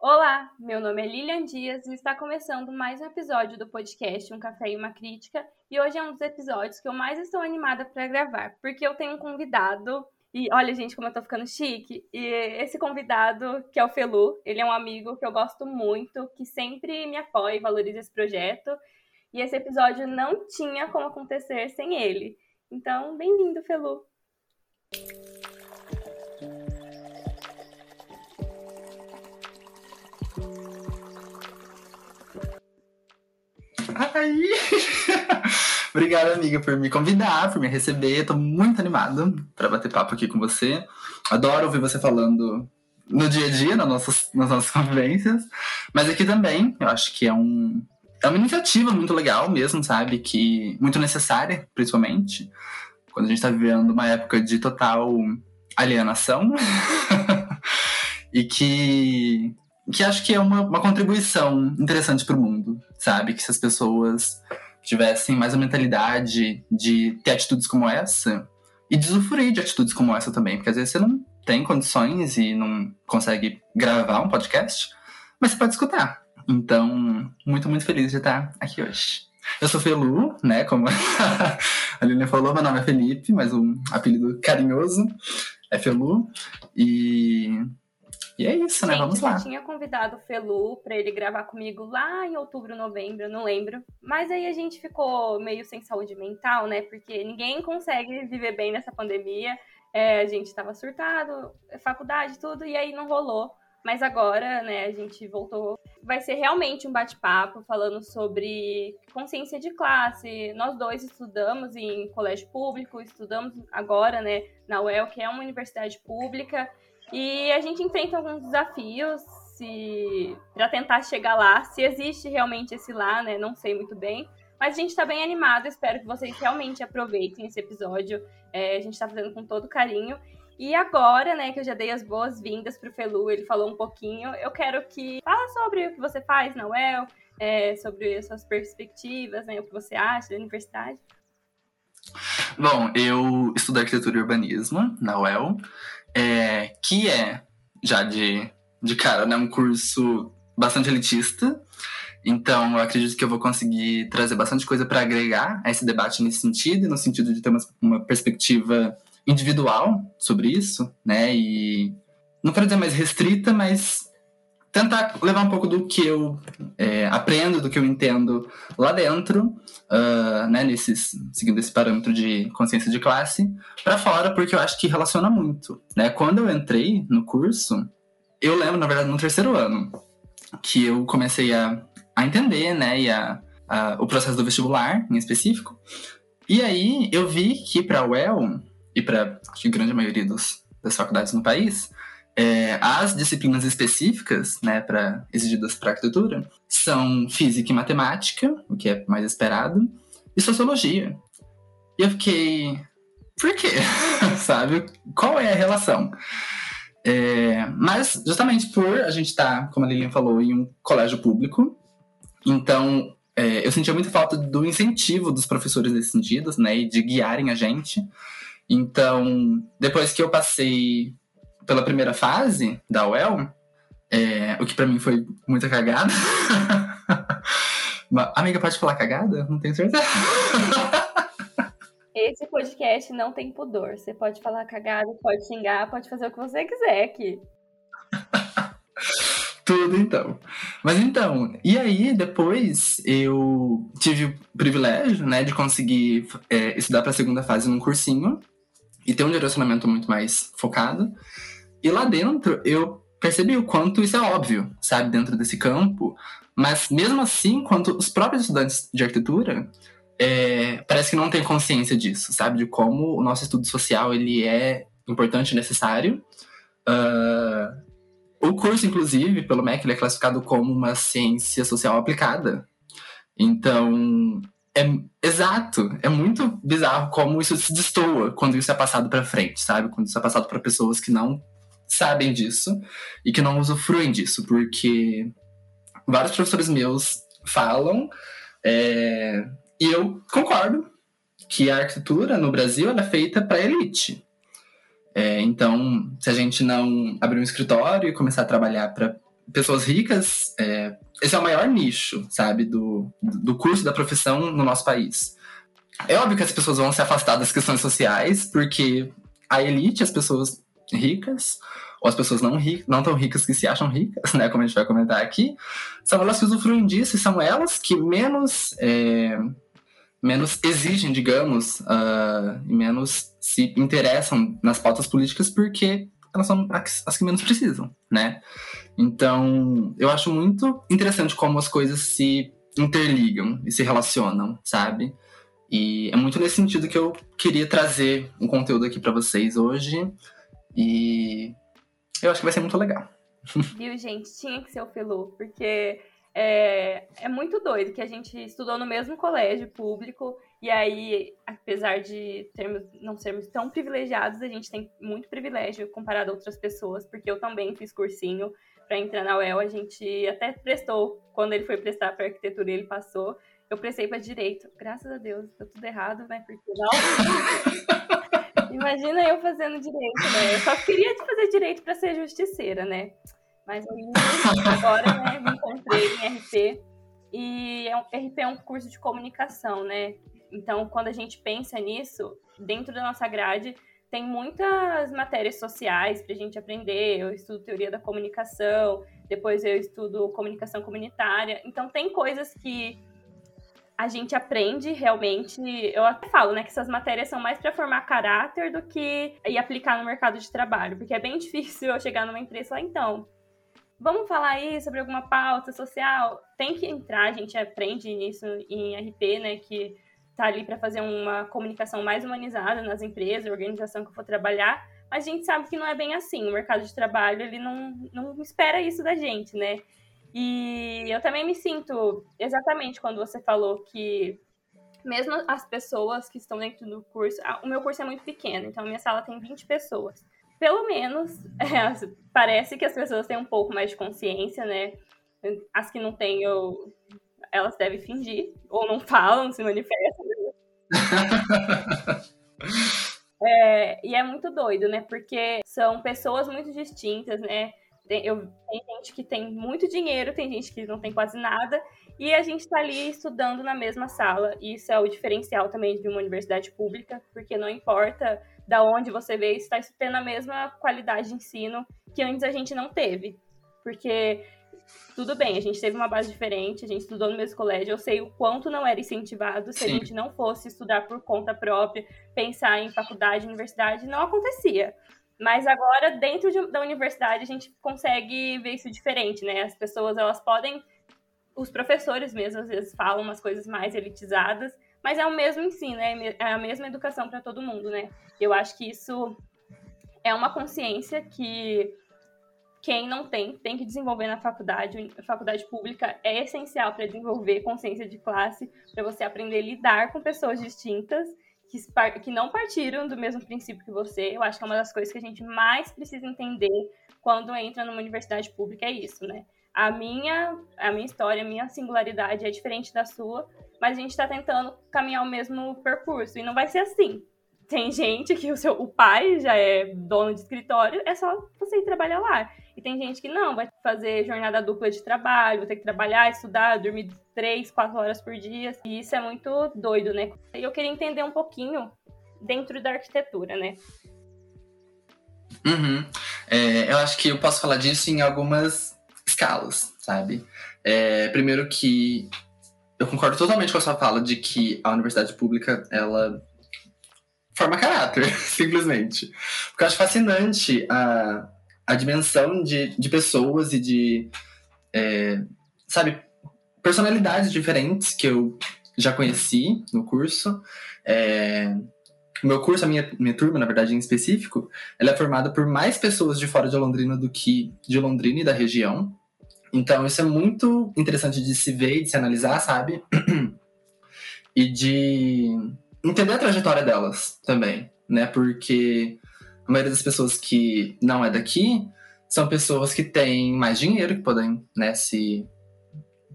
Olá, meu nome é Lilian Dias e está começando mais um episódio do podcast Um Café e uma Crítica. E hoje é um dos episódios que eu mais estou animada para gravar, porque eu tenho um convidado. E olha, gente, como eu tô ficando chique. E esse convidado, que é o Felu, ele é um amigo que eu gosto muito, que sempre me apoia e valoriza esse projeto. E esse episódio não tinha como acontecer sem ele. Então, bem-vindo, Felu. Ai! Obrigada, amiga, por me convidar, por me receber. Tô muito animado para bater papo aqui com você. Adoro ouvir você falando no dia a dia, nas nossas, nas nossas convivências. Mas aqui também, eu acho que é um. É uma iniciativa muito legal mesmo, sabe? Que muito necessária, principalmente, quando a gente tá vivendo uma época de total alienação. e que que acho que é uma, uma contribuição interessante para o mundo, sabe? Que se as pessoas tivessem mais a mentalidade de ter atitudes como essa e de usufruir de atitudes como essa também, porque às vezes você não tem condições e não consegue gravar um podcast, mas você pode escutar. Então, muito, muito feliz de estar aqui hoje. Eu sou Felu, né? Como a Lilian falou, meu nome é Felipe, mas um apelido carinhoso é Felu. E e é isso, né? Vamos lá. Eu tinha convidado o Felu para ele gravar comigo lá em outubro, novembro, não lembro. Mas aí a gente ficou meio sem saúde mental, né? Porque ninguém consegue viver bem nessa pandemia. É, a gente estava surtado, faculdade, tudo, e aí não rolou. Mas agora, né, a gente voltou. Vai ser realmente um bate-papo falando sobre consciência de classe. Nós dois estudamos em colégio público, estudamos agora, né, na UEL, que é uma universidade pública. E a gente enfrenta alguns desafios se para tentar chegar lá, se existe realmente esse lá, né? Não sei muito bem. Mas a gente está bem animado, espero que vocês realmente aproveitem esse episódio. É, a gente está fazendo com todo carinho. E agora, né, que eu já dei as boas-vindas para o Felu, ele falou um pouquinho, eu quero que fala sobre o que você faz na UEL, é, sobre as suas perspectivas, né, o que você acha da universidade. Bom, eu estudo arquitetura e urbanismo na UEL é, que é, já de, de cara, né, um curso bastante elitista. Então, eu acredito que eu vou conseguir trazer bastante coisa para agregar a esse debate nesse sentido, no sentido de ter uma, uma perspectiva individual sobre isso, né? E não quero dizer mais restrita, mas tentar levar um pouco do que eu é, aprendo, do que eu entendo lá dentro, uh, né, nesses, seguindo esse parâmetro de consciência de classe, para fora, porque eu acho que relaciona muito. Né? Quando eu entrei no curso, eu lembro, na verdade, no terceiro ano, que eu comecei a, a entender né, e a, a, o processo do vestibular, em específico. E aí eu vi que para a UEL, e para a grande maioria dos, das faculdades no país, é, as disciplinas específicas, né, para exigidas para arquitetura, são física e matemática, o que é mais esperado, e sociologia. E eu fiquei, por quê? Sabe? Qual é a relação? É, mas justamente por a gente estar, tá, como a Lilian falou, em um colégio público, então é, eu sentia muita falta do incentivo dos professores nesse sentido, né, e de guiarem a gente. Então, depois que eu passei pela primeira fase da UEL, é, o que para mim foi muita cagada. Amiga, pode falar cagada? Não tenho certeza. Esse podcast não tem pudor. Você pode falar cagada, pode xingar, pode fazer o que você quiser aqui. Tudo então. Mas então, e aí depois eu tive o privilégio, né, de conseguir é, estudar para a segunda fase num cursinho e ter um direcionamento muito mais focado. E lá dentro eu percebi o quanto isso é óbvio, sabe, dentro desse campo. Mas mesmo assim, quanto os próprios estudantes de arquitetura é, parece que não têm consciência disso, sabe, de como o nosso estudo social ele é importante e necessário. Uh, o curso, inclusive, pelo MEC, ele é classificado como uma ciência social aplicada. Então, é exato, é muito bizarro como isso se destoa quando isso é passado para frente, sabe? Quando isso é passado para pessoas que não sabem disso e que não usufruem disso, porque vários professores meus falam, é, e eu concordo, que a arquitetura no Brasil é feita para elite. É, então, se a gente não abrir um escritório e começar a trabalhar para pessoas ricas, é, esse é o maior nicho, sabe, do, do curso da profissão no nosso país. É óbvio que as pessoas vão se afastar das questões sociais, porque a elite, as pessoas ricas, ou as pessoas não, ri, não tão ricas que se acham ricas, né, como a gente vai comentar aqui, são elas que usufruem disso e são elas que menos, é, menos exigem, digamos, uh, e menos se interessam nas pautas políticas porque elas são as que menos precisam, né? Então, eu acho muito interessante como as coisas se interligam e se relacionam, sabe? E é muito nesse sentido que eu queria trazer um conteúdo aqui para vocês hoje. E eu acho que vai ser muito legal. Viu, gente? Tinha que ser o Felu, porque é, é muito doido que a gente estudou no mesmo colégio público e aí, apesar de termos, não sermos tão privilegiados, a gente tem muito privilégio comparado a outras pessoas, porque eu também fiz cursinho para entrar na UEL, a gente até prestou, quando ele foi prestar para arquitetura, ele passou. Eu prestei para direito. Graças a Deus, deu tudo errado, né? Porque não. Imagina eu fazendo direito, né? Eu só queria fazer direito para ser justiceira, né? Mas aí, agora, né, me encontrei em RP. E é um, RP é um curso de comunicação, né? Então, quando a gente pensa nisso, dentro da nossa grade, tem muitas matérias sociais para a gente aprender. Eu estudo teoria da comunicação, depois eu estudo comunicação comunitária. Então, tem coisas que a gente aprende realmente. Eu até falo, né, que essas matérias são mais para formar caráter do que ir aplicar no mercado de trabalho, porque é bem difícil eu chegar numa empresa e falar, então, vamos falar aí sobre alguma pauta social. Tem que entrar, a gente aprende nisso em RP, né, que tá ali para fazer uma comunicação mais humanizada nas empresas, organização que eu for trabalhar, mas a gente sabe que não é bem assim. O mercado de trabalho, ele não, não espera isso da gente, né? E eu também me sinto, exatamente quando você falou que mesmo as pessoas que estão dentro do curso, o meu curso é muito pequeno, então a minha sala tem 20 pessoas. Pelo menos, é, parece que as pessoas têm um pouco mais de consciência, né? As que não têm, eu elas devem fingir, ou não falam, se manifestam. é, e é muito doido, né? Porque são pessoas muito distintas, né? Tem, eu, tem gente que tem muito dinheiro, tem gente que não tem quase nada, e a gente está ali estudando na mesma sala. E isso é o diferencial também de uma universidade pública, porque não importa da onde você veio, está tendo a mesma qualidade de ensino que antes a gente não teve. Porque tudo bem, a gente teve uma base diferente, a gente estudou no mesmo colégio, eu sei o quanto não era incentivado se Sim. a gente não fosse estudar por conta própria, pensar em faculdade, universidade, não acontecia. Mas agora, dentro de, da universidade, a gente consegue ver isso diferente, né? As pessoas, elas podem... Os professores mesmo, às vezes, falam umas coisas mais elitizadas, mas é o mesmo ensino, é, é a mesma educação para todo mundo, né? Eu acho que isso é uma consciência que quem não tem, tem que desenvolver na faculdade. A faculdade pública é essencial para desenvolver consciência de classe, para você aprender a lidar com pessoas distintas que, que não partiram do mesmo princípio que você. Eu acho que é uma das coisas que a gente mais precisa entender quando entra numa universidade pública é isso, né? A minha, a minha história, a minha singularidade é diferente da sua, mas a gente está tentando caminhar o mesmo percurso e não vai ser assim. Tem gente que o seu o pai já é dono de escritório, é só você ir trabalhar lá. E tem gente que não, vai fazer jornada dupla de trabalho, vai ter que trabalhar, estudar, dormir três, quatro horas por dia. E isso é muito doido, né? E eu queria entender um pouquinho dentro da arquitetura, né? Uhum. É, eu acho que eu posso falar disso em algumas escalas, sabe? É, primeiro que eu concordo totalmente com a sua fala de que a universidade pública, ela forma caráter, simplesmente. Porque eu acho fascinante a a dimensão de, de pessoas e de, é, sabe, personalidades diferentes que eu já conheci no curso. É, o meu curso, a minha, minha turma, na verdade, em específico, ela é formada por mais pessoas de fora de Londrina do que de Londrina e da região. Então, isso é muito interessante de se ver e de se analisar, sabe? e de entender a trajetória delas também, né? Porque a maioria das pessoas que não é daqui são pessoas que têm mais dinheiro, que podem, né, se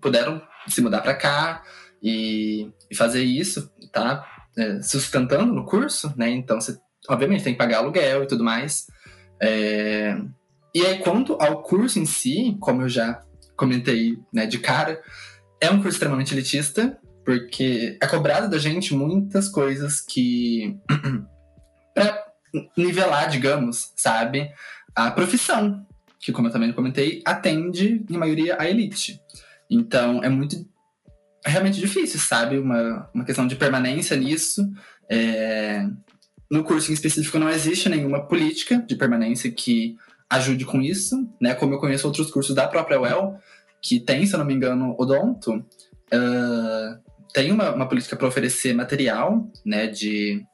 puderam se mudar para cá e, e, fazer isso, tá? É, sustentando no curso, né? Então você, obviamente, tem que pagar aluguel e tudo mais. É, e aí, quanto ao curso em si, como eu já comentei né, de cara, é um curso extremamente elitista, porque é cobrado da gente muitas coisas que. pra nivelar, digamos, sabe? A profissão, que, como eu também comentei, atende, em maioria, a elite. Então, é muito. É realmente difícil, sabe? Uma, uma questão de permanência nisso. É... No curso em específico, não existe nenhuma política de permanência que ajude com isso, né? Como eu conheço outros cursos da própria UEL, que tem, se eu não me engano, odonto, uh, tem uma, uma política para oferecer material, né, de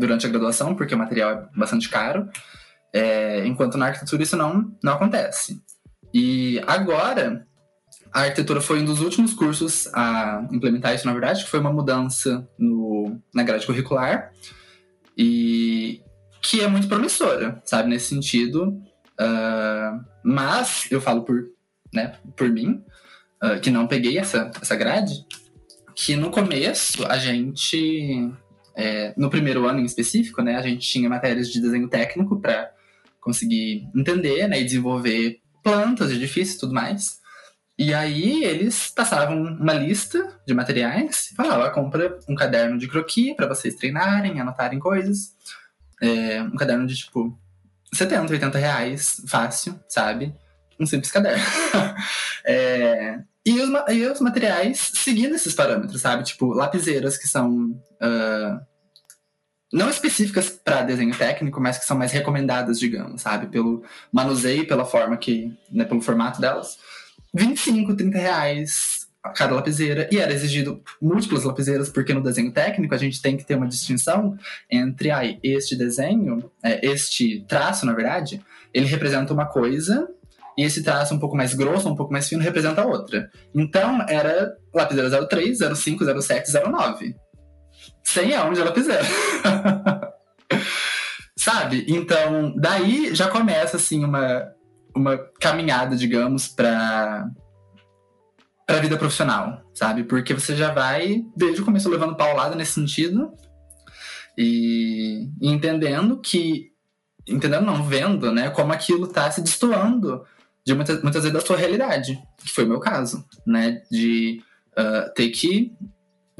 durante a graduação, porque o material é bastante caro, é, enquanto na arquitetura isso não, não acontece. E agora, a arquitetura foi um dos últimos cursos a implementar isso, na verdade, que foi uma mudança no, na grade curricular, e que é muito promissora, sabe, nesse sentido. Uh, mas, eu falo por, né, por mim, uh, que não peguei essa, essa grade, que no começo a gente, é, no primeiro ano em específico, né, a gente tinha matérias de desenho técnico para conseguir entender né, e desenvolver plantas, edifícios e tudo mais. E aí eles passavam uma lista de materiais e falavam, compra um caderno de croquis para vocês treinarem, anotarem coisas. É, um caderno de tipo 70, 80 reais, fácil, sabe? Um simples caderno. é, e, os, e os materiais seguindo esses parâmetros, sabe? Tipo, lapiseiras que são. Uh, não específicas para desenho técnico, mas que são mais recomendadas, digamos, sabe? Pelo manuseio, pela forma que. Né, pelo formato delas. 25, 30 reais cada lapiseira, e era exigido múltiplas lapiseiras, porque no desenho técnico a gente tem que ter uma distinção entre ai, este desenho, é, este traço, na verdade, ele representa uma coisa, e esse traço um pouco mais grosso, um pouco mais fino, representa outra. Então, era lapiseira 03, 05, 07, 09. Sem a de lapiseira. Sabe? Então, daí já começa, assim, uma, uma caminhada, digamos, para para a vida profissional, sabe? Porque você já vai, desde o começo, levando paulada nesse sentido e, e entendendo que. Entendendo, não, vendo, né? Como aquilo tá se destoando de muitas, muitas vezes da sua realidade, que foi o meu caso, né? De uh, ter que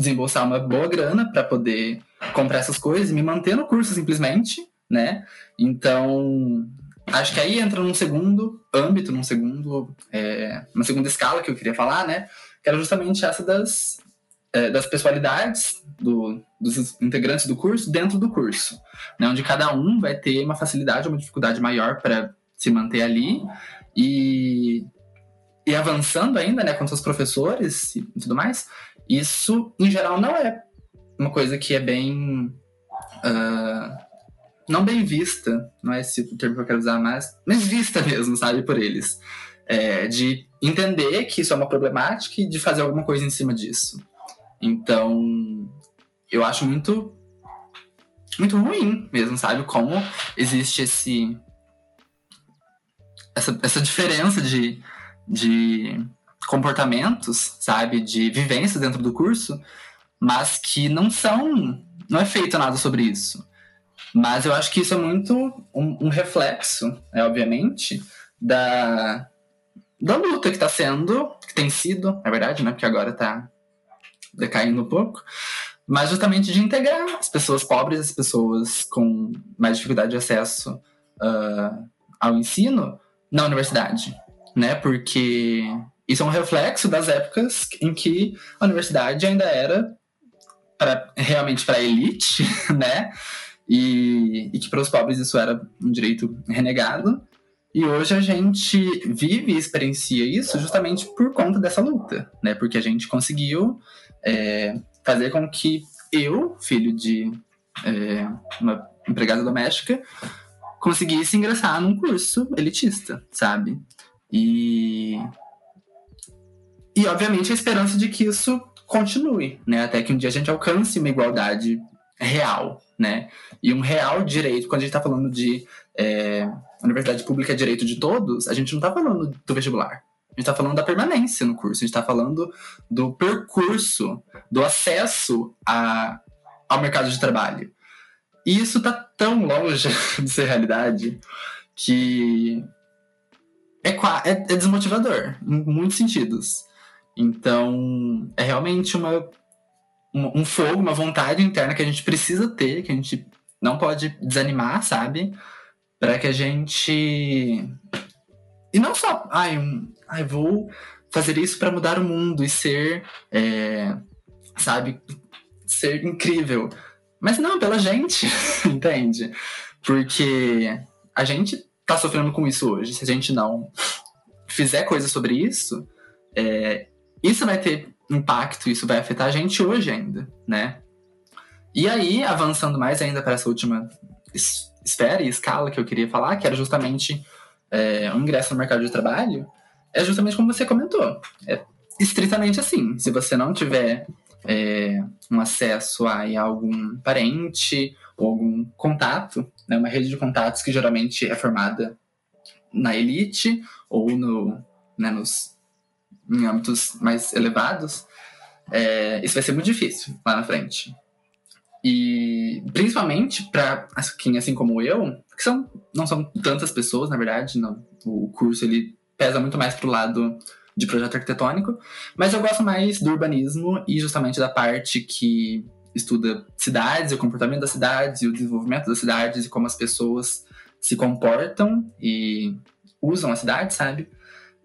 desembolsar uma boa grana para poder comprar essas coisas e me manter no curso simplesmente, né? Então, Acho que aí entra num segundo âmbito, num segundo, é, uma segunda escala que eu queria falar, né? Que era justamente essa das, é, das pessoalidades do, dos integrantes do curso dentro do curso, né? Onde cada um vai ter uma facilidade uma dificuldade maior para se manter ali e, e avançando ainda, né? Com seus professores e tudo mais. Isso, em geral, não é uma coisa que é bem... Uh, não bem vista, não é esse o termo que eu quero usar mais, mas vista mesmo, sabe, por eles. É, de entender que isso é uma problemática e de fazer alguma coisa em cima disso. Então, eu acho muito muito ruim mesmo, sabe? Como existe esse essa, essa diferença de, de comportamentos, sabe? De vivência dentro do curso, mas que não são. Não é feito nada sobre isso. Mas eu acho que isso é muito um, um reflexo, né, obviamente, da, da luta que está sendo, que tem sido, na verdade, né? Porque agora está decaindo um pouco, mas justamente de integrar as pessoas pobres, as pessoas com mais dificuldade de acesso uh, ao ensino na universidade, né? Porque isso é um reflexo das épocas em que a universidade ainda era pra, realmente para a elite, né? e, e que para os pobres isso era um direito renegado. E hoje a gente vive e experiencia isso justamente por conta dessa luta, né? Porque a gente conseguiu é, fazer com que eu, filho de é, uma empregada doméstica, conseguisse ingressar num curso elitista, sabe? E, e obviamente a esperança de que isso continue, né? Até que um dia a gente alcance uma igualdade real, né? E um real direito, quando a gente está falando de é, universidade pública é direito de todos, a gente não está falando do vestibular. A gente está falando da permanência no curso, a gente está falando do percurso, do acesso a, ao mercado de trabalho. E isso está tão longe de ser realidade que é, é, é desmotivador, em muitos sentidos. Então, é realmente uma, um, fogo, uma vontade interna que a gente precisa ter, que a gente não pode desanimar, sabe? Para que a gente. E não só, ai, um, ai vou fazer isso para mudar o mundo e ser, é, sabe, ser incrível. Mas não, pela gente, entende? Porque a gente tá sofrendo com isso hoje. Se a gente não fizer coisa sobre isso, é, isso vai ter impacto, isso vai afetar a gente hoje ainda, né? E aí, avançando mais ainda para essa última esfera e escala que eu queria falar, que era justamente é, o ingresso no mercado de trabalho, é justamente como você comentou. É estritamente assim. Se você não tiver é, um acesso a, a algum parente ou algum contato, né, uma rede de contatos que geralmente é formada na elite ou no, né, nos, em âmbitos mais elevados, é, isso vai ser muito difícil lá na frente. E principalmente para quem, assim como eu, que são, não são tantas pessoas, na verdade, não, o curso ele pesa muito mais pro lado de projeto arquitetônico, mas eu gosto mais do urbanismo e justamente da parte que estuda cidades, o comportamento das cidades e o desenvolvimento das cidades e como as pessoas se comportam e usam a cidade, sabe?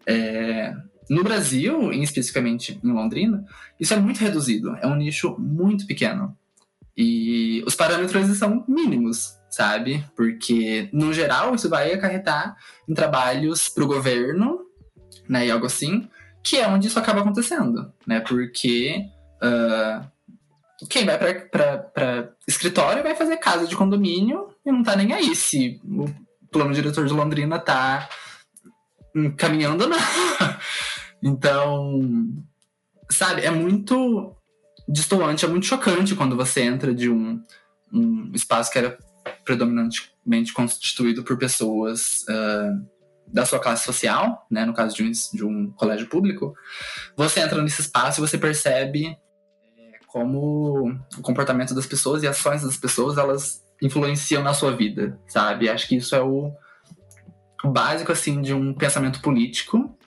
É... No Brasil, e especificamente em Londrina, isso é muito reduzido, é um nicho muito pequeno. E os parâmetros são mínimos, sabe? Porque, no geral, isso vai acarretar em trabalhos para o governo, né? E algo assim, que é onde isso acaba acontecendo, né? Porque uh, quem vai para escritório vai fazer casa de condomínio e não tá nem aí se o plano diretor de Londrina tá caminhando ou não. então, sabe, é muito distoante, é muito chocante quando você entra de um, um espaço que era predominantemente constituído por pessoas uh, da sua classe social, né, no caso de um, de um colégio público, você entra nesse espaço e você percebe é, como o comportamento das pessoas e ações das pessoas elas influenciam na sua vida, sabe? Acho que isso é o, o básico assim de um pensamento político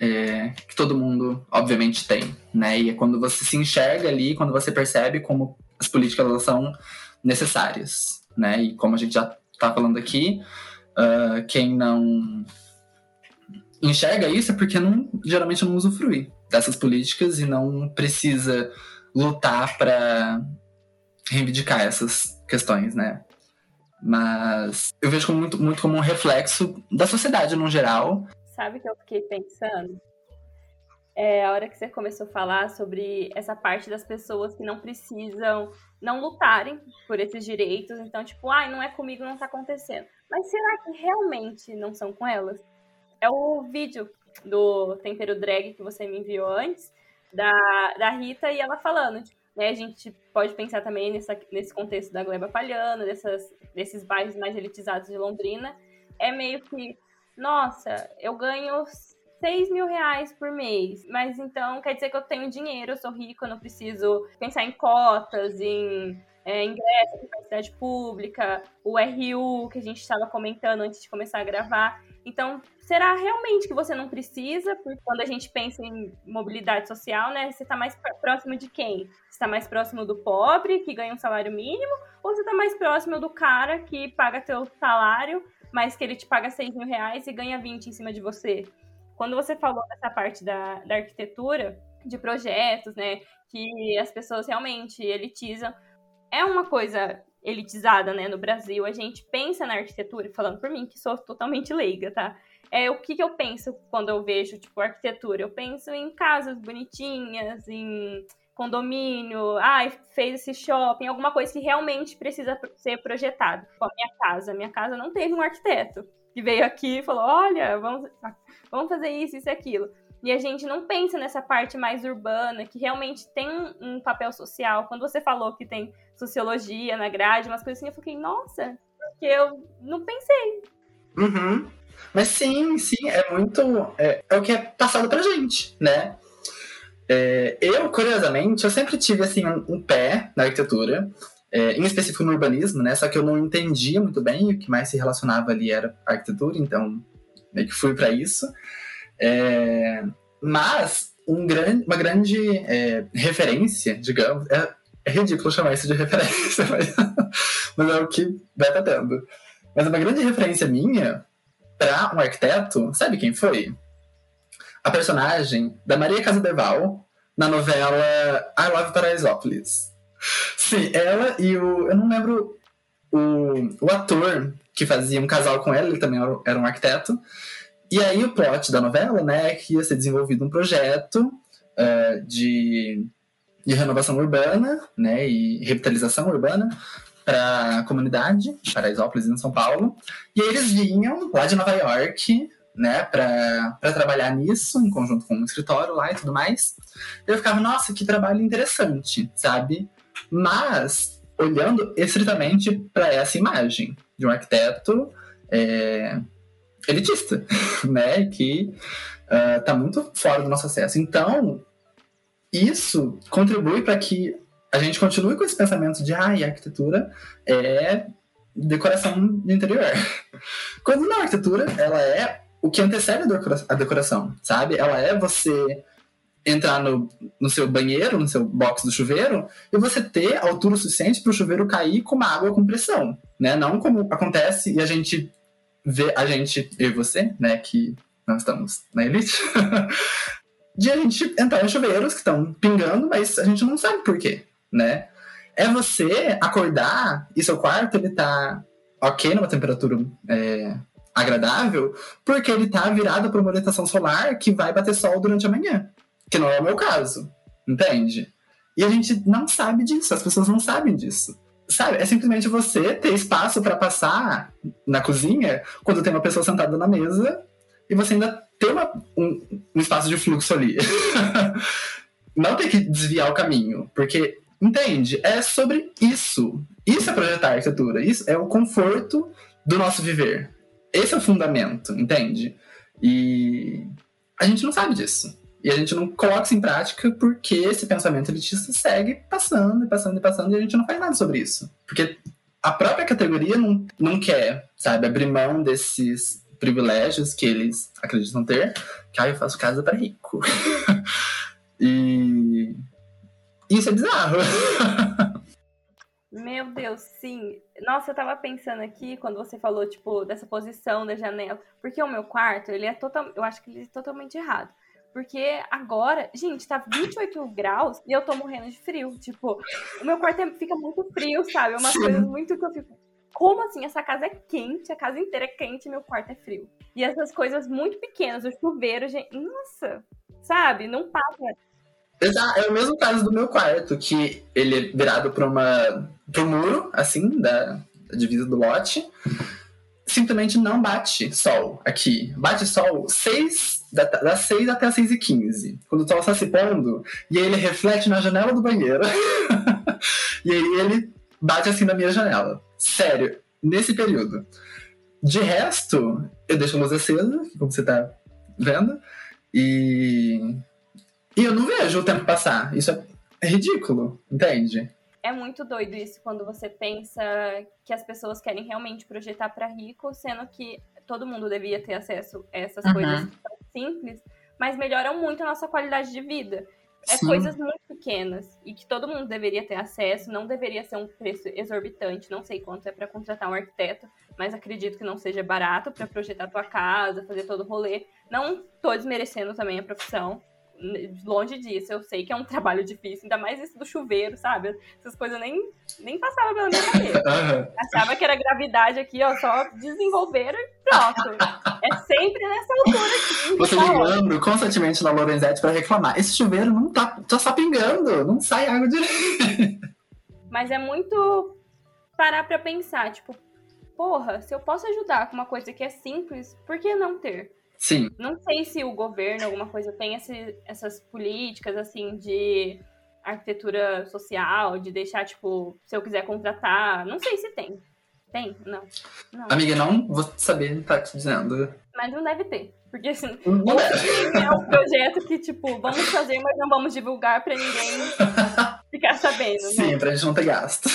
é, que todo mundo, obviamente, tem, né? E é quando você se enxerga ali, quando você percebe como as políticas elas são necessárias, né? E como a gente já está falando aqui, uh, quem não enxerga isso é porque não, geralmente não usufrui dessas políticas e não precisa lutar para reivindicar essas questões, né? Mas eu vejo como muito, muito como um reflexo da sociedade no geral Sabe o que eu fiquei pensando? É a hora que você começou a falar sobre essa parte das pessoas que não precisam, não lutarem por esses direitos. Então, tipo, ai, ah, não é comigo, não tá acontecendo. Mas será que realmente não são com elas? É o vídeo do Tempero Drag que você me enviou antes, da, da Rita, e ela falando, tipo, né, a gente pode pensar também nessa, nesse contexto da Gleba Palhana, dessas, desses bairros mais elitizados de Londrina. É meio que nossa, eu ganho 6 mil reais por mês, mas então quer dizer que eu tenho dinheiro, eu sou rico, eu não preciso pensar em cotas, em é, ingresso, universidade pública, o RU que a gente estava comentando antes de começar a gravar. Então, será realmente que você não precisa? Porque quando a gente pensa em mobilidade social, né, você está mais próximo de quem? Você está mais próximo do pobre, que ganha um salário mínimo, ou você está mais próximo do cara que paga teu salário mas que ele te paga 6 mil reais e ganha 20 em cima de você. Quando você falou dessa parte da, da arquitetura, de projetos, né, que as pessoas realmente elitizam, é uma coisa elitizada, né, no Brasil. A gente pensa na arquitetura, falando por mim, que sou totalmente leiga, tá? É, o que, que eu penso quando eu vejo, tipo, arquitetura? Eu penso em casas bonitinhas, em condomínio, ai, fez esse shopping, alguma coisa que realmente precisa ser projetado. Tipo, a minha casa, minha casa não teve um arquiteto que veio aqui e falou, olha, vamos, vamos fazer isso, isso e aquilo. E a gente não pensa nessa parte mais urbana, que realmente tem um papel social. Quando você falou que tem sociologia na grade, umas coisas assim, eu fiquei, nossa, porque eu não pensei. Uhum. Mas sim, sim, é muito. É, é o que é passado pra gente, né? É, eu, curiosamente, eu sempre tive assim um, um pé na arquitetura, é, em específico no urbanismo, né? Só que eu não entendia muito bem o que mais se relacionava ali era arquitetura, então meio que fui para isso. É, mas um grande, uma grande é, referência, digamos, é, é, ridículo chamar isso de referência, mas, mas é o que vai estar tendo. Mas uma grande referência minha para um arquiteto, sabe quem foi? A personagem da Maria Casadeval na novela I Love Paraisópolis. Sim, ela e o. Eu não lembro o, o ator que fazia um casal com ela, ele também era um arquiteto. E aí o plot da novela, né, é que ia ser desenvolvido um projeto uh, de, de renovação urbana, né, e revitalização urbana para a comunidade, Paraisópolis, em São Paulo. E aí eles vinham lá de Nova York, né, para trabalhar nisso, em conjunto com um escritório lá e tudo mais. Eu ficava, nossa, que trabalho interessante, sabe? Mas olhando estritamente para essa imagem de um arquiteto é, elitista, né, que uh, muito fora do nosso acesso. Então, isso contribui para que a gente continue com esse pensamento de ah, a arquitetura é decoração de interior. Quando na arquitetura, ela é o que antecede a decoração, sabe? Ela é você entrar no, no seu banheiro, no seu box do chuveiro, e você ter altura suficiente para o chuveiro cair com uma água com pressão, né? Não como acontece e a gente vê, a gente, e você, né, que nós estamos na elite, de a gente entrar em chuveiros que estão pingando, mas a gente não sabe por quê, né? É você acordar e seu quarto ele tá ok numa temperatura é, agradável, porque ele tá virado para uma orientação solar que vai bater sol durante a manhã que não é o meu caso, entende? E a gente não sabe disso, as pessoas não sabem disso. Sabe? É simplesmente você ter espaço para passar na cozinha quando tem uma pessoa sentada na mesa e você ainda ter uma, um, um espaço de fluxo ali. não ter que desviar o caminho, porque, entende? É sobre isso. Isso é projetar arquitetura, isso é o conforto do nosso viver. Esse é o fundamento, entende? E a gente não sabe disso. E a gente não coloca isso em prática porque esse pensamento elitista segue passando e passando e passando e a gente não faz nada sobre isso. Porque a própria categoria não, não quer, sabe, abrir mão desses privilégios que eles acreditam ter. Que ah, eu faço casa para rico. e isso é bizarro. Meu Deus, sim. Nossa, eu tava pensando aqui quando você falou, tipo, dessa posição da janela. Porque o meu quarto, ele é total. Eu acho que ele é totalmente errado. Porque agora, gente, tá 28 graus e eu tô morrendo de frio. Tipo, o meu quarto é, fica muito frio, sabe? É umas coisas muito que eu fico. Como assim? Essa casa é quente, a casa inteira é quente e meu quarto é frio. E essas coisas muito pequenas, o chuveiro, gente. Nossa, sabe? Não passa. Exato, é o mesmo caso do meu quarto, que ele é virado para uma pro muro, assim, da, da divisa do lote. Simplesmente não bate sol aqui. Bate sol seis das 6 até as 6 e 15 quando o sol está se pondo, e aí ele reflete na janela do banheiro, e aí ele bate assim na minha janela. Sério, nesse período. De resto, eu deixo a luz acesa, como você está vendo, e, e eu não vejo o tempo passar. Isso é ridículo, entende? É muito doido isso quando você pensa que as pessoas querem realmente projetar para rico, sendo que todo mundo devia ter acesso a essas uhum. coisas simples, mas melhoram muito a nossa qualidade de vida. É Sim. coisas muito pequenas e que todo mundo deveria ter acesso, não deveria ser um preço exorbitante, não sei quanto é para contratar um arquiteto, mas acredito que não seja barato para projetar tua casa, fazer todo o rolê. Não tô desmerecendo também a profissão, longe disso, eu sei que é um trabalho difícil, ainda mais isso do chuveiro, sabe? Essas coisas nem, nem passavam pela minha cabeça. Achava que era gravidade aqui, ó, só desenvolveram e pronto. É sempre nessa altura aqui. Você ligando constantemente na Lorenzetti para reclamar. Esse chuveiro não tá, tá só pingando, não sai água direito. Mas é muito parar pra pensar, tipo, porra, se eu posso ajudar com uma coisa que é simples, por que não ter? Sim. Não sei se o governo, alguma coisa, tem esse, essas políticas, assim, de arquitetura social, de deixar, tipo, se eu quiser contratar. Não sei se tem. Tem? Não. não. Amiga, não vou saber, tá te dizendo. Mas não deve ter. Porque, assim, não é um projeto que, tipo, vamos fazer, mas não vamos divulgar pra ninguém ficar sabendo. Né? Sim, né? pra gente não ter gasto.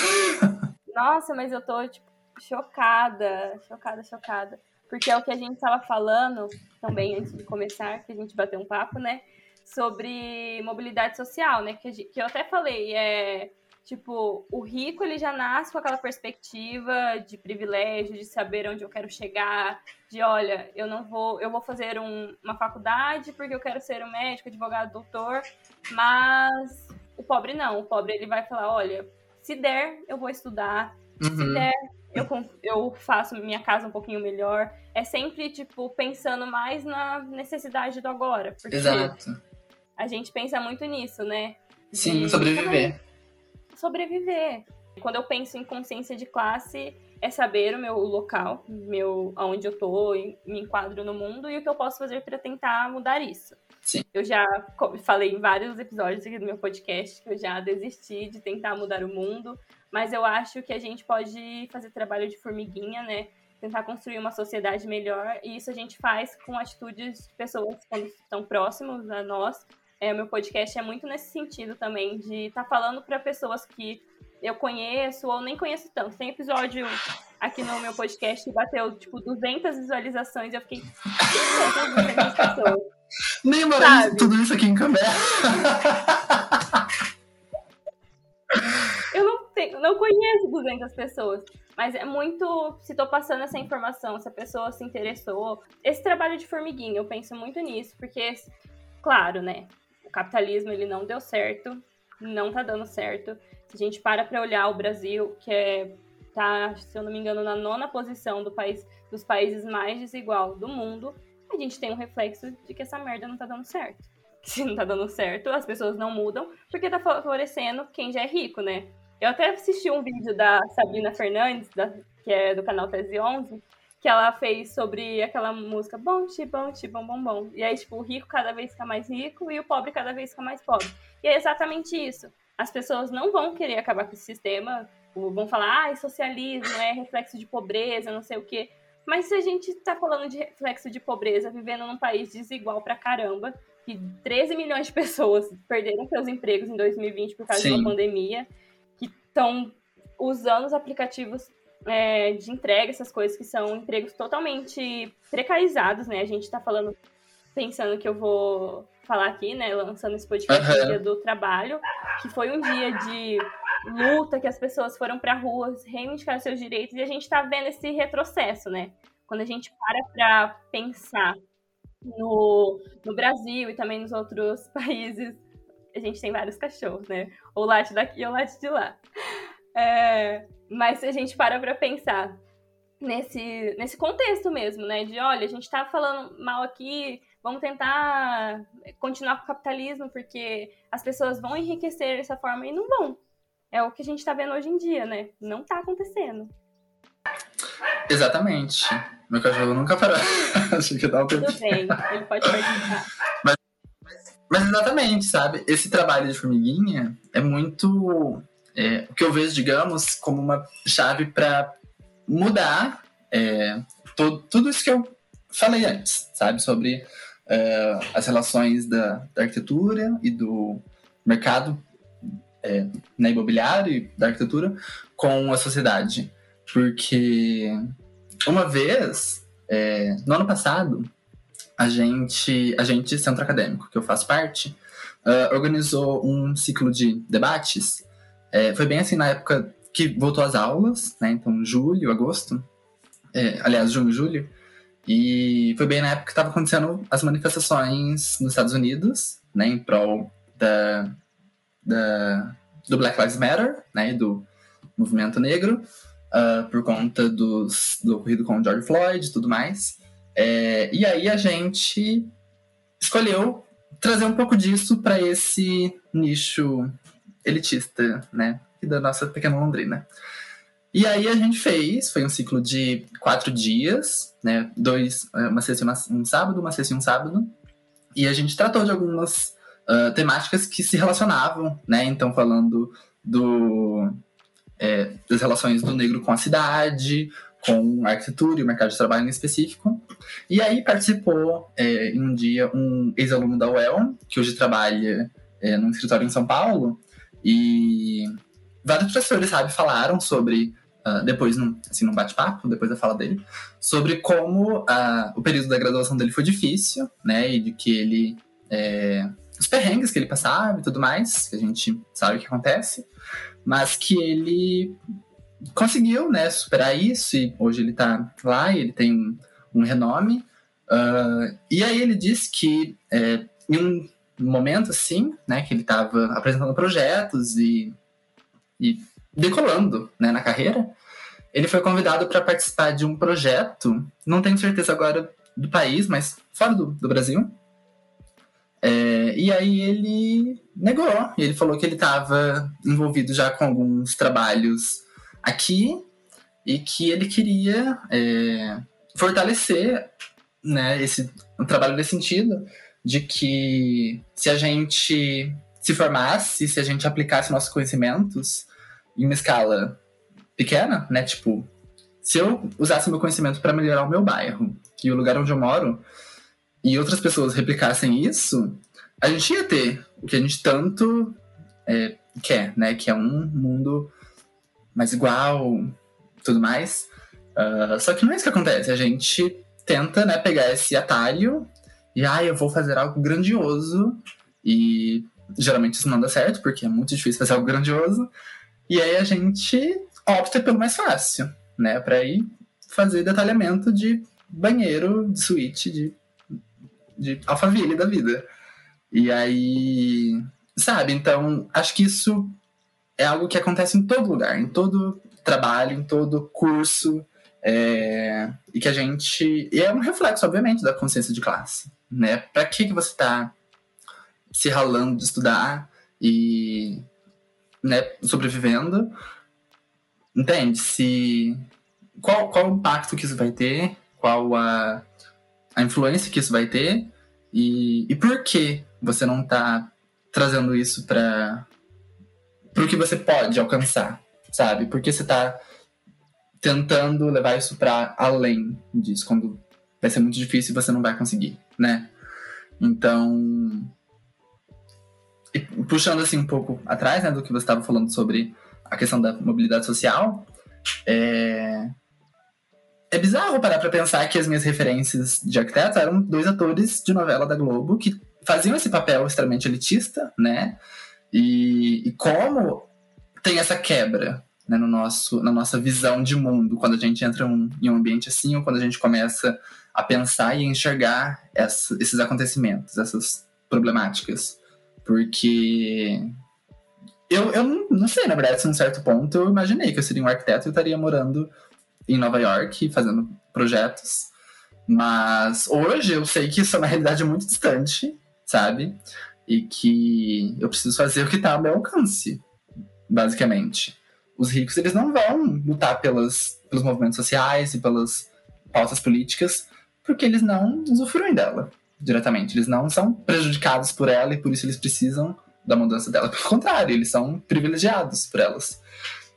Nossa, mas eu tô, tipo, chocada, chocada, chocada. Porque é o que a gente estava falando também antes de começar, que a gente bateu um papo, né? Sobre mobilidade social, né? Que, que eu até falei, é tipo, o rico ele já nasce com aquela perspectiva de privilégio, de saber onde eu quero chegar, de olha, eu não vou, eu vou fazer um, uma faculdade porque eu quero ser um médico, advogado, doutor, mas o pobre não, o pobre ele vai falar, olha, se der, eu vou estudar, uhum. se der, eu, eu faço minha casa um pouquinho melhor. É sempre, tipo, pensando mais na necessidade do agora. Porque Exato. A gente pensa muito nisso, né? De Sim, sobreviver. Sobreviver. Quando eu penso em consciência de classe, é saber o meu local, meu aonde eu tô, me enquadro no mundo e o que eu posso fazer para tentar mudar isso. Sim. Eu já falei em vários episódios aqui do meu podcast que eu já desisti de tentar mudar o mundo, mas eu acho que a gente pode fazer trabalho de formiguinha, né? Tentar construir uma sociedade melhor, e isso a gente faz com atitudes de pessoas quando estão próximos a nós. É, o meu podcast é muito nesse sentido também, de estar tá falando para pessoas que eu conheço ou nem conheço tanto. Tem episódio aqui no meu podcast que bateu, tipo, 200 visualizações e eu fiquei... 200 pessoas. Nem mais tudo isso aqui em câmera. tenho, não conheço 200 pessoas, mas é muito. Se tô passando essa informação, se a pessoa se interessou. Esse trabalho de formiguinha, eu penso muito nisso, porque, claro, né? O capitalismo ele não deu certo, não tá dando certo. Se a gente para para olhar o Brasil, que é tá, se eu não me engano, na nona posição do país, dos países mais desigual do mundo, a gente tem um reflexo de que essa merda não tá dando certo. Se não tá dando certo, as pessoas não mudam, porque tá favorecendo quem já é rico, né? Eu até assisti um vídeo da Sabrina Fernandes, da, que é do canal 1311, que ela fez sobre aquela música bom, ti, bom, ti, bom, bom, bom. E aí, tipo, o rico cada vez fica mais rico e o pobre cada vez fica mais pobre. E é exatamente isso. As pessoas não vão querer acabar com esse sistema, vão falar, ah, socialismo é reflexo de pobreza, não sei o quê. Mas se a gente está falando de reflexo de pobreza, vivendo num país desigual pra caramba, que 13 milhões de pessoas perderam seus empregos em 2020 por causa Sim. da pandemia, que estão usando os aplicativos é, de entrega, essas coisas que são empregos totalmente precarizados, né? A gente está falando, pensando que eu vou falar aqui, né? Lançando esse podcast uhum. dia do trabalho, que foi um dia de luta, que as pessoas foram para rua reivindicar seus direitos, e a gente está vendo esse retrocesso, né? Quando a gente para para pensar no, no Brasil e também nos outros países, a gente tem vários cachorros, né? Ou late daqui ou late de lá. É, mas se a gente para para pensar nesse, nesse contexto mesmo, né? De olha, a gente está falando mal aqui, vamos tentar continuar com o capitalismo, porque as pessoas vão enriquecer dessa forma e não vão. É o que a gente está vendo hoje em dia, né? Não está acontecendo. Exatamente. Meu cachorro nunca parou. Acho que dá um tempo. Tudo bem, ele pode participar. Mas, mas, exatamente, sabe? Esse trabalho de formiguinha é muito. É, o que eu vejo, digamos, como uma chave para mudar é, todo, tudo isso que eu falei antes, sabe? Sobre é, as relações da, da arquitetura e do mercado é, na imobiliária e da arquitetura com a sociedade. Porque uma vez, é, no ano passado, a gente, a gente, centro acadêmico, que eu faço parte, uh, organizou um ciclo de debates. É, foi bem assim na época que voltou às aulas, né? Então, julho, agosto. É, aliás, junho, julho. E foi bem na época que estava acontecendo as manifestações nos Estados Unidos, né? Em prol da, da, do Black Lives Matter, né? Do movimento negro uh, por conta dos, do ocorrido com o George Floyd e tudo mais. É, e aí a gente escolheu trazer um pouco disso para esse nicho elitista, né? Da nossa pequena Londrina. E aí a gente fez, foi um ciclo de quatro dias, né? Dois, é, uma sexta e um sábado, uma sexta e um sábado. E a gente tratou de algumas uh, temáticas que se relacionavam, né? Então falando do é, das relações do negro com a cidade, com arquitetura e o mercado de trabalho em específico. E aí participou é, em um dia um ex-aluno da UEL, que hoje trabalha é, num escritório em São Paulo, e vários professores, sabe, falaram sobre uh, depois, num, assim, num bate-papo, depois da fala dele, sobre como uh, o período da graduação dele foi difícil, né? E de que ele. É, os perrengues que ele passava e tudo mais, que a gente sabe o que acontece, mas que ele conseguiu, né, superar isso e hoje ele tá lá e ele tem um, um renome. Uh, e aí ele disse que é, em um momento assim, né, que ele estava apresentando projetos e, e decolando né, na carreira, ele foi convidado para participar de um projeto, não tenho certeza agora do país, mas fora do, do Brasil. É, e aí ele negou, ele falou que ele estava envolvido já com alguns trabalhos aqui e que ele queria é, fortalecer né, esse, um trabalho nesse sentido de que se a gente se formasse, se a gente aplicasse nossos conhecimentos em uma escala pequena, né, tipo, se eu usasse meu conhecimento para melhorar o meu bairro e o lugar onde eu moro, e outras pessoas replicassem isso, a gente ia ter o que a gente tanto é, quer, né, que é um mundo mais igual, tudo mais. Uh, só que não é isso que acontece. A gente tenta, né, pegar esse atalho e, ah, eu vou fazer algo grandioso. E geralmente isso não dá certo, porque é muito difícil fazer algo grandioso. E aí a gente opta pelo mais fácil, né, para ir fazer detalhamento de banheiro, de suíte, de, de alfaville da vida. E aí, sabe? Então, acho que isso é algo que acontece em todo lugar, em todo trabalho, em todo curso, é, e que a gente. E é um reflexo, obviamente, da consciência de classe. Né? Para que, que você está se ralando de estudar e né, sobrevivendo? Entende? Se. Qual, qual o impacto que isso vai ter? Qual a, a influência que isso vai ter? E, e por que você não está trazendo isso para pro que você pode alcançar, sabe? Porque você tá tentando levar isso para além disso, quando vai ser muito difícil e você não vai conseguir, né? Então, e puxando assim um pouco atrás, né, do que você estava falando sobre a questão da mobilidade social, é, é bizarro parar para pensar que as minhas referências de arquiteto eram dois atores de novela da Globo que faziam esse papel extremamente elitista, né? E, e como tem essa quebra né, no nosso, na nossa visão de mundo quando a gente entra um, em um ambiente assim ou quando a gente começa a pensar e enxergar essa, esses acontecimentos, essas problemáticas. Porque eu, eu não sei, na verdade, se num certo ponto eu imaginei que eu seria um arquiteto e estaria morando em Nova York, fazendo projetos. Mas hoje eu sei que isso é uma realidade muito distante, sabe? E que eu preciso fazer o que está ao meu alcance, basicamente. Os ricos eles não vão lutar pelas, pelos movimentos sociais e pelas pautas políticas porque eles não usufruem dela diretamente. Eles não são prejudicados por ela e por isso eles precisam da mudança dela. Pelo contrário, eles são privilegiados por elas.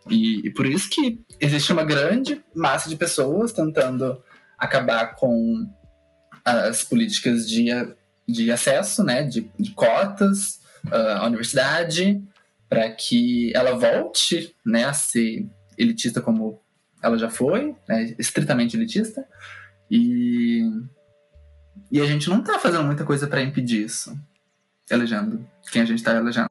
E, e por isso que existe uma grande massa de pessoas tentando acabar com as políticas de de acesso, né, de, de cotas uh, à universidade, para que ela volte né, a ser elitista como ela já foi, né, estritamente elitista, e, e a gente não está fazendo muita coisa para impedir isso, elegendo quem a gente está elegendo.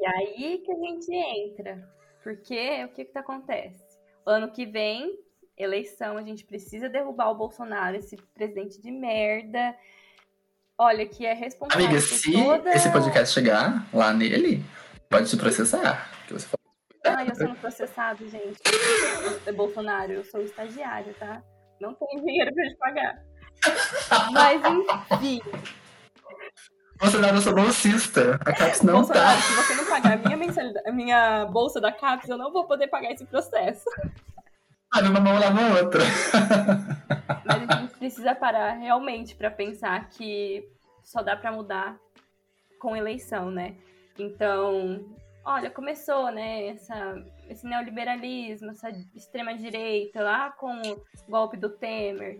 E aí que a gente entra, porque o que, que acontece? Ano que vem, eleição, a gente precisa derrubar o Bolsonaro, esse presidente de merda, Olha, que é responsável Amiga, se toda... esse podcast chegar lá nele, pode te processar. Que você Ai, eu sou processado, gente. É Bolsonaro, eu sou estagiário, tá? Não tenho dinheiro pra te pagar. Mas, enfim. Bolsonaro, eu sou bolsista. A CAPES não Bolsonaro, tá. se você não pagar a minha, mensalidade, a minha bolsa da CAPES, eu não vou poder pagar esse processo. Ah, uma mão lava outra. Mas a gente precisa parar realmente para pensar que só dá para mudar com eleição, né? Então, olha, começou, né, essa, esse neoliberalismo, essa extrema-direita lá com o golpe do Temer.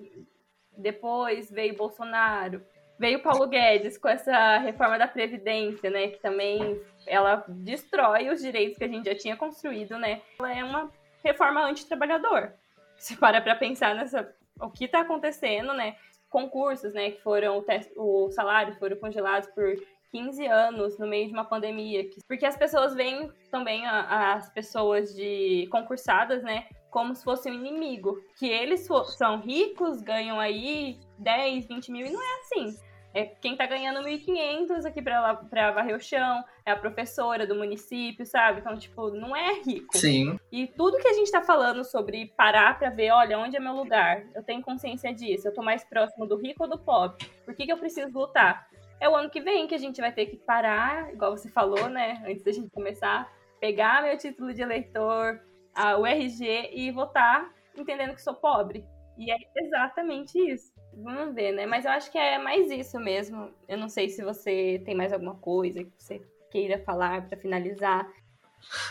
Depois veio Bolsonaro. Veio Paulo Guedes com essa reforma da Previdência, né? Que também ela destrói os direitos que a gente já tinha construído, né? Ela é uma reforma antitrabalhador. Se para para pensar nessa o que está acontecendo, né? Concursos, né, que foram os salários foram congelados por 15 anos no meio de uma pandemia, porque as pessoas veem também a, as pessoas de concursadas, né, como se fosse um inimigo, que eles são ricos, ganham aí 10, 20 mil, e não é assim. É quem tá ganhando 1.500 aqui pra, pra varrer o chão, é a professora do município, sabe? Então, tipo, não é rico. Sim. E tudo que a gente tá falando sobre parar pra ver, olha, onde é meu lugar? Eu tenho consciência disso. Eu tô mais próximo do rico ou do pobre? Por que, que eu preciso lutar? É o ano que vem que a gente vai ter que parar, igual você falou, né? Antes da gente começar, pegar meu título de eleitor, a, o RG e votar entendendo que sou pobre. E é exatamente isso. Vamos ver, né? Mas eu acho que é mais isso mesmo. Eu não sei se você tem mais alguma coisa que você queira falar para finalizar.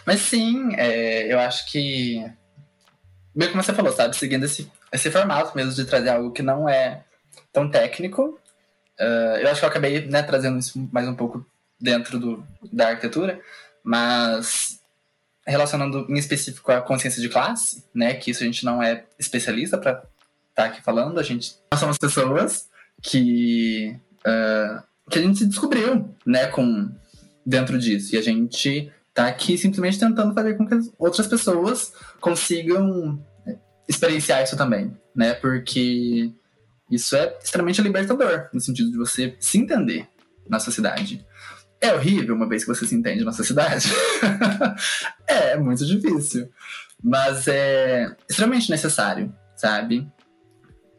Mas sim, é, eu acho que. Bem como você falou, sabe? Seguindo esse, esse formato mesmo de trazer algo que não é tão técnico. Uh, eu acho que eu acabei né, trazendo isso mais um pouco dentro do, da arquitetura, mas relacionando em específico a consciência de classe, né? Que isso a gente não é especialista para tá aqui falando, a gente nós somos pessoas que uh, que a gente se descobriu, né, com dentro disso e a gente tá aqui simplesmente tentando fazer com que outras pessoas consigam experienciar isso também, né, porque isso é extremamente libertador no sentido de você se entender na sociedade. É horrível uma vez que você se entende na sociedade. é, é muito difícil. Mas é extremamente necessário, sabe?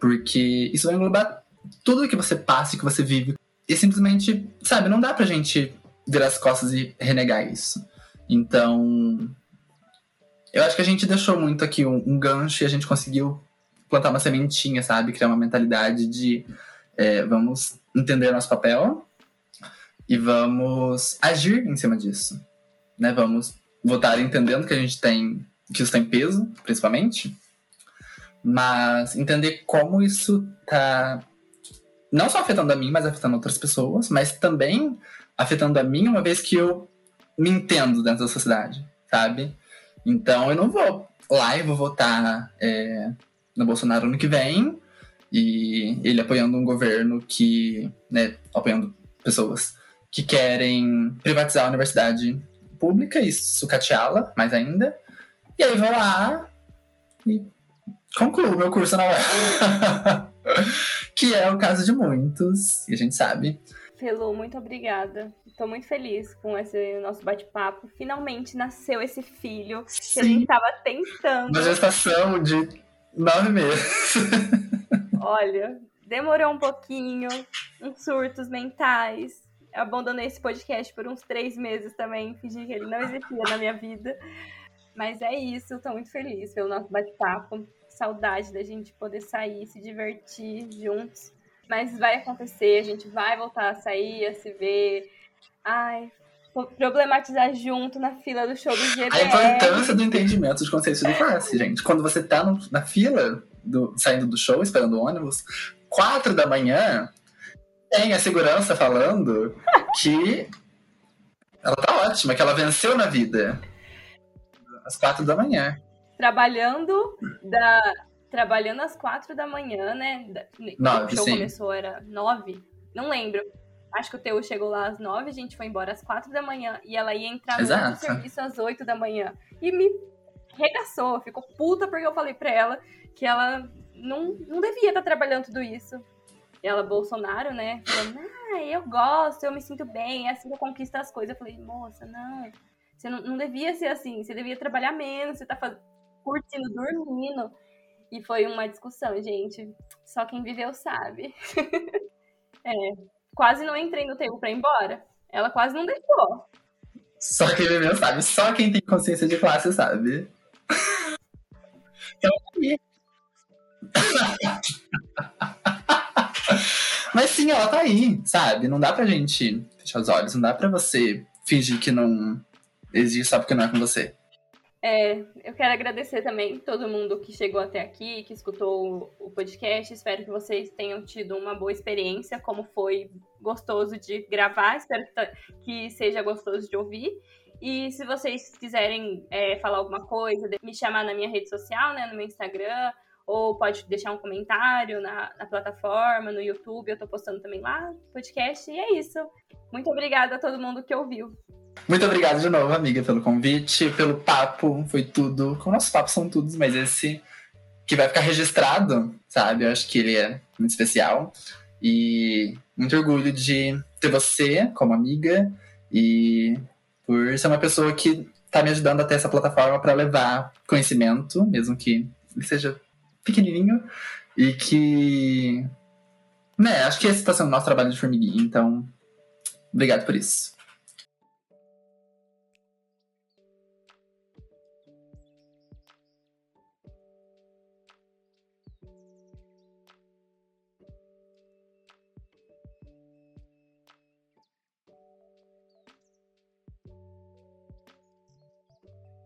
Porque isso vai englobar tudo que você passa e que você vive. E simplesmente, sabe, não dá pra gente virar as costas e renegar isso. Então, eu acho que a gente deixou muito aqui um, um gancho e a gente conseguiu plantar uma sementinha, sabe? Criar uma mentalidade de é, vamos entender nosso papel e vamos agir em cima disso. Né? Vamos votar entendendo que a gente tem, que isso tem peso, principalmente, mas entender como isso tá não só afetando a mim, mas afetando outras pessoas, mas também afetando a mim uma vez que eu me entendo dentro da sociedade, sabe? Então eu não vou lá e vou votar é, no Bolsonaro ano que vem e ele apoiando um governo que, né, apoiando pessoas que querem privatizar a universidade pública e sucateá-la mais ainda. E aí vou lá e concluo meu curso na UEL. que é o caso de muitos, e a gente sabe. Pelo, muito obrigada. Estou muito feliz com esse nosso bate-papo. Finalmente nasceu esse filho Sim. que a gente estava tentando. Uma gestação de nove meses. Olha, demorou um pouquinho, uns surtos mentais. Eu abandonei esse podcast por uns três meses também, fingi que ele não existia na minha vida. Mas é isso, estou muito feliz pelo nosso bate-papo saudade da gente poder sair, se divertir juntos. Mas vai acontecer, a gente vai voltar a sair, a se ver. Ai, problematizar junto na fila do show do GBR. A importância do entendimento dos conceitos de classe, gente. Quando você tá no, na fila, do, saindo do show, esperando o ônibus, quatro da manhã, tem a segurança falando que ela tá ótima, que ela venceu na vida. Às quatro da manhã trabalhando da trabalhando às quatro da manhã, né? Nove, o show sim. começou era nove, não lembro. Acho que o Teu chegou lá às nove, a gente foi embora às quatro da manhã e ela ia entrar no serviço às oito da manhã e me regaçou, ficou puta porque eu falei pra ela que ela não, não devia estar trabalhando tudo isso. E ela, Bolsonaro, né? Falando, ah, eu gosto, eu me sinto bem, é assim que eu conquisto as coisas. Eu falei, moça, não, você não, não devia ser assim, você devia trabalhar menos, você tá fazendo curtindo, dormindo. E foi uma discussão, gente. Só quem viveu sabe. é, quase não entrei no tempo pra ir embora. Ela quase não deixou. Só quem viveu sabe. Só quem tem consciência de classe sabe. Mas sim, ela tá aí, sabe? Não dá pra gente fechar os olhos, não dá pra você fingir que não existe só porque não é com você. É, eu quero agradecer também todo mundo que chegou até aqui, que escutou o podcast. Espero que vocês tenham tido uma boa experiência, como foi gostoso de gravar. Espero que, seja gostoso de ouvir. E se vocês quiserem é, falar alguma coisa, me chamar na minha rede social, né, no meu Instagram, ou pode deixar um comentário na, na plataforma, no YouTube, eu tô postando também lá, podcast, e é isso. Muito obrigada a todo mundo que ouviu. Muito obrigado de novo, amiga, pelo convite, pelo papo, foi tudo. Como nossos papos são todos, mas esse que vai ficar registrado, sabe? Eu acho que ele é muito especial. E muito orgulho de ter você como amiga e por ser uma pessoa que está me ajudando a ter essa plataforma para levar conhecimento, mesmo que seja pequenininho, e que. Né, acho que esse está sendo o nosso trabalho de formiguinha, então. Obrigado por isso.